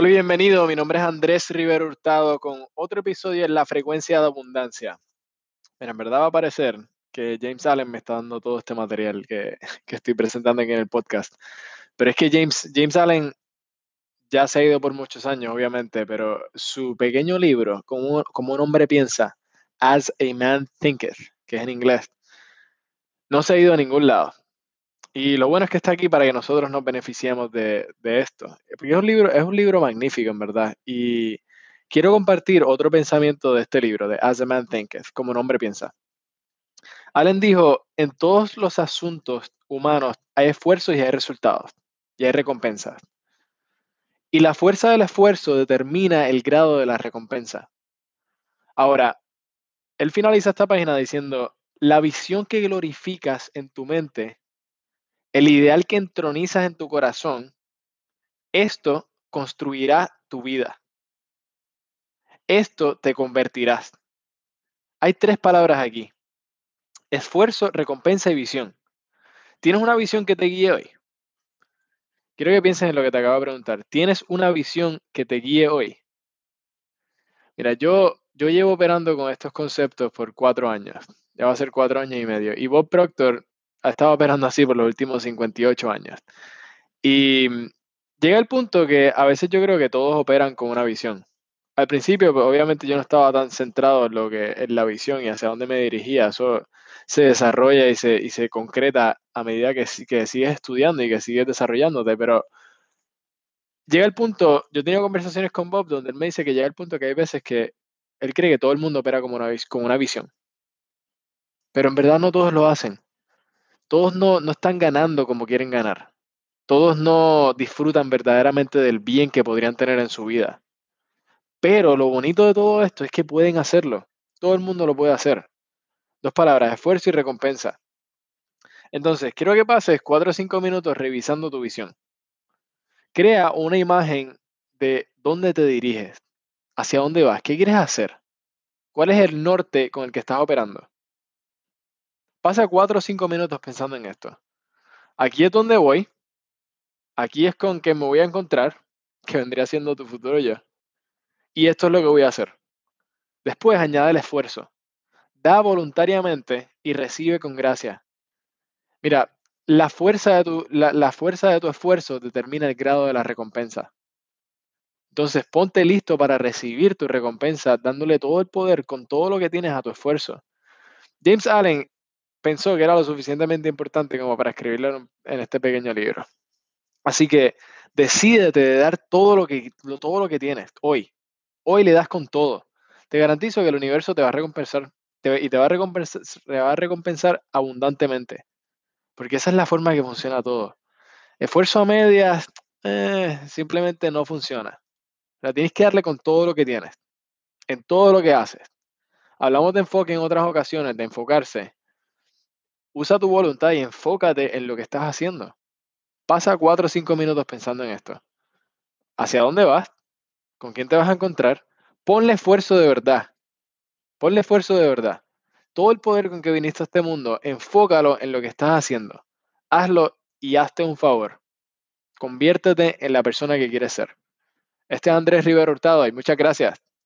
Hola y bienvenido. Mi nombre es Andrés Rivero Hurtado con otro episodio en La Frecuencia de Abundancia. Mira, en verdad va a parecer que James Allen me está dando todo este material que, que, estoy presentando aquí en el podcast. Pero es que James, James Allen ya se ha ido por muchos años, obviamente, pero su pequeño libro, como, como un hombre piensa, As a Man Thinketh, que es en inglés, no se ha ido a ningún lado. Y lo bueno es que está aquí para que nosotros nos beneficiemos de, esto. Porque es un, libro, es un libro magnífico, en verdad. Y quiero compartir otro pensamiento de este libro, de As a Man Thinketh, como un hombre piensa. Allen dijo, en todos los asuntos humanos hay esfuerzos y hay resultados, y hay recompensas. Y la fuerza del esfuerzo determina el grado de la recompensa. Ahora, él finaliza esta página diciendo, la visión que glorificas en tu mente el ideal que entronizas en tu corazón, esto construirá tu vida. Esto te convertirás. Hay tres palabras aquí. Esfuerzo, recompensa y visión. ¿Tienes una visión que te guíe hoy? Quiero que pienses en lo que te acabo de preguntar. ¿Tienes una visión que te guíe hoy? Mira, yo, yo llevo operando con estos conceptos por cuatro años. Ya va a ser cuatro años y medio. Y Bob Proctor ha estado operando así por los últimos 58 años. Y llega el punto que a veces yo creo que todos operan con una visión. Al principio, pues, obviamente yo no estaba tan centrado en lo que en la visión y hacia dónde me dirigía. Eso se desarrolla y se, y se concreta a medida que, que sigues estudiando y que sigues desarrollándote. Pero llega el punto, yo he tenido conversaciones con Bob donde él me dice que llega el punto que hay veces que él cree que todo el mundo opera como una, con una visión. Pero en verdad no todos lo hacen todos no, están ganando como quieren ganar. Todos no disfrutan verdaderamente del bien que podrían tener en su vida. Pero lo bonito de todo esto es que pueden hacerlo. Todo el mundo lo puede hacer. Dos palabras, esfuerzo y recompensa. Entonces, quiero que pases cuatro o cinco minutos revisando tu visión. Crea una imagen de dónde te diriges, hacia dónde vas, qué quieres hacer, cuál es el norte con el que estás operando. Pasa cuatro o cinco minutos pensando en esto. Aquí es donde voy. Aquí es con que me voy a encontrar, que vendría siendo tu futuro yo. Y esto es lo que voy a hacer. Después añade el esfuerzo. Da voluntariamente y recibe con gracia. Mira, la fuerza de tu, la fuerza de tu esfuerzo determina el grado de la recompensa. Entonces, ponte listo para recibir tu recompensa, dándole todo el poder con todo lo que tienes a tu esfuerzo. James Allen pensó que era lo suficientemente importante como para escribirlo en, este pequeño libro. Así que decídete de dar todo lo que, todo lo que tienes hoy. Hoy le das con todo. Te garantizo que el universo te va a recompensar y te va a recompensar, va a recompensar abundantemente. Porque esa es la forma que funciona todo. Esfuerzo a medias eh, simplemente no funciona. Pero tienes que darle con todo lo que tienes, en todo lo que haces. Hablamos de enfoque en otras ocasiones, de enfocarse. Usa tu voluntad y enfócate en lo que estás haciendo. Pasa cuatro o cinco minutos pensando en esto. ¿Hacia dónde vas? ¿Con quién te vas a encontrar? Ponle esfuerzo de verdad. Ponle esfuerzo de verdad. Todo el poder con que viniste a este mundo, enfócalo en lo que estás haciendo. Hazlo y hazte un favor. Conviértete en la persona que quieres ser. Este es Andrés Rivero Hurtado y muchas gracias.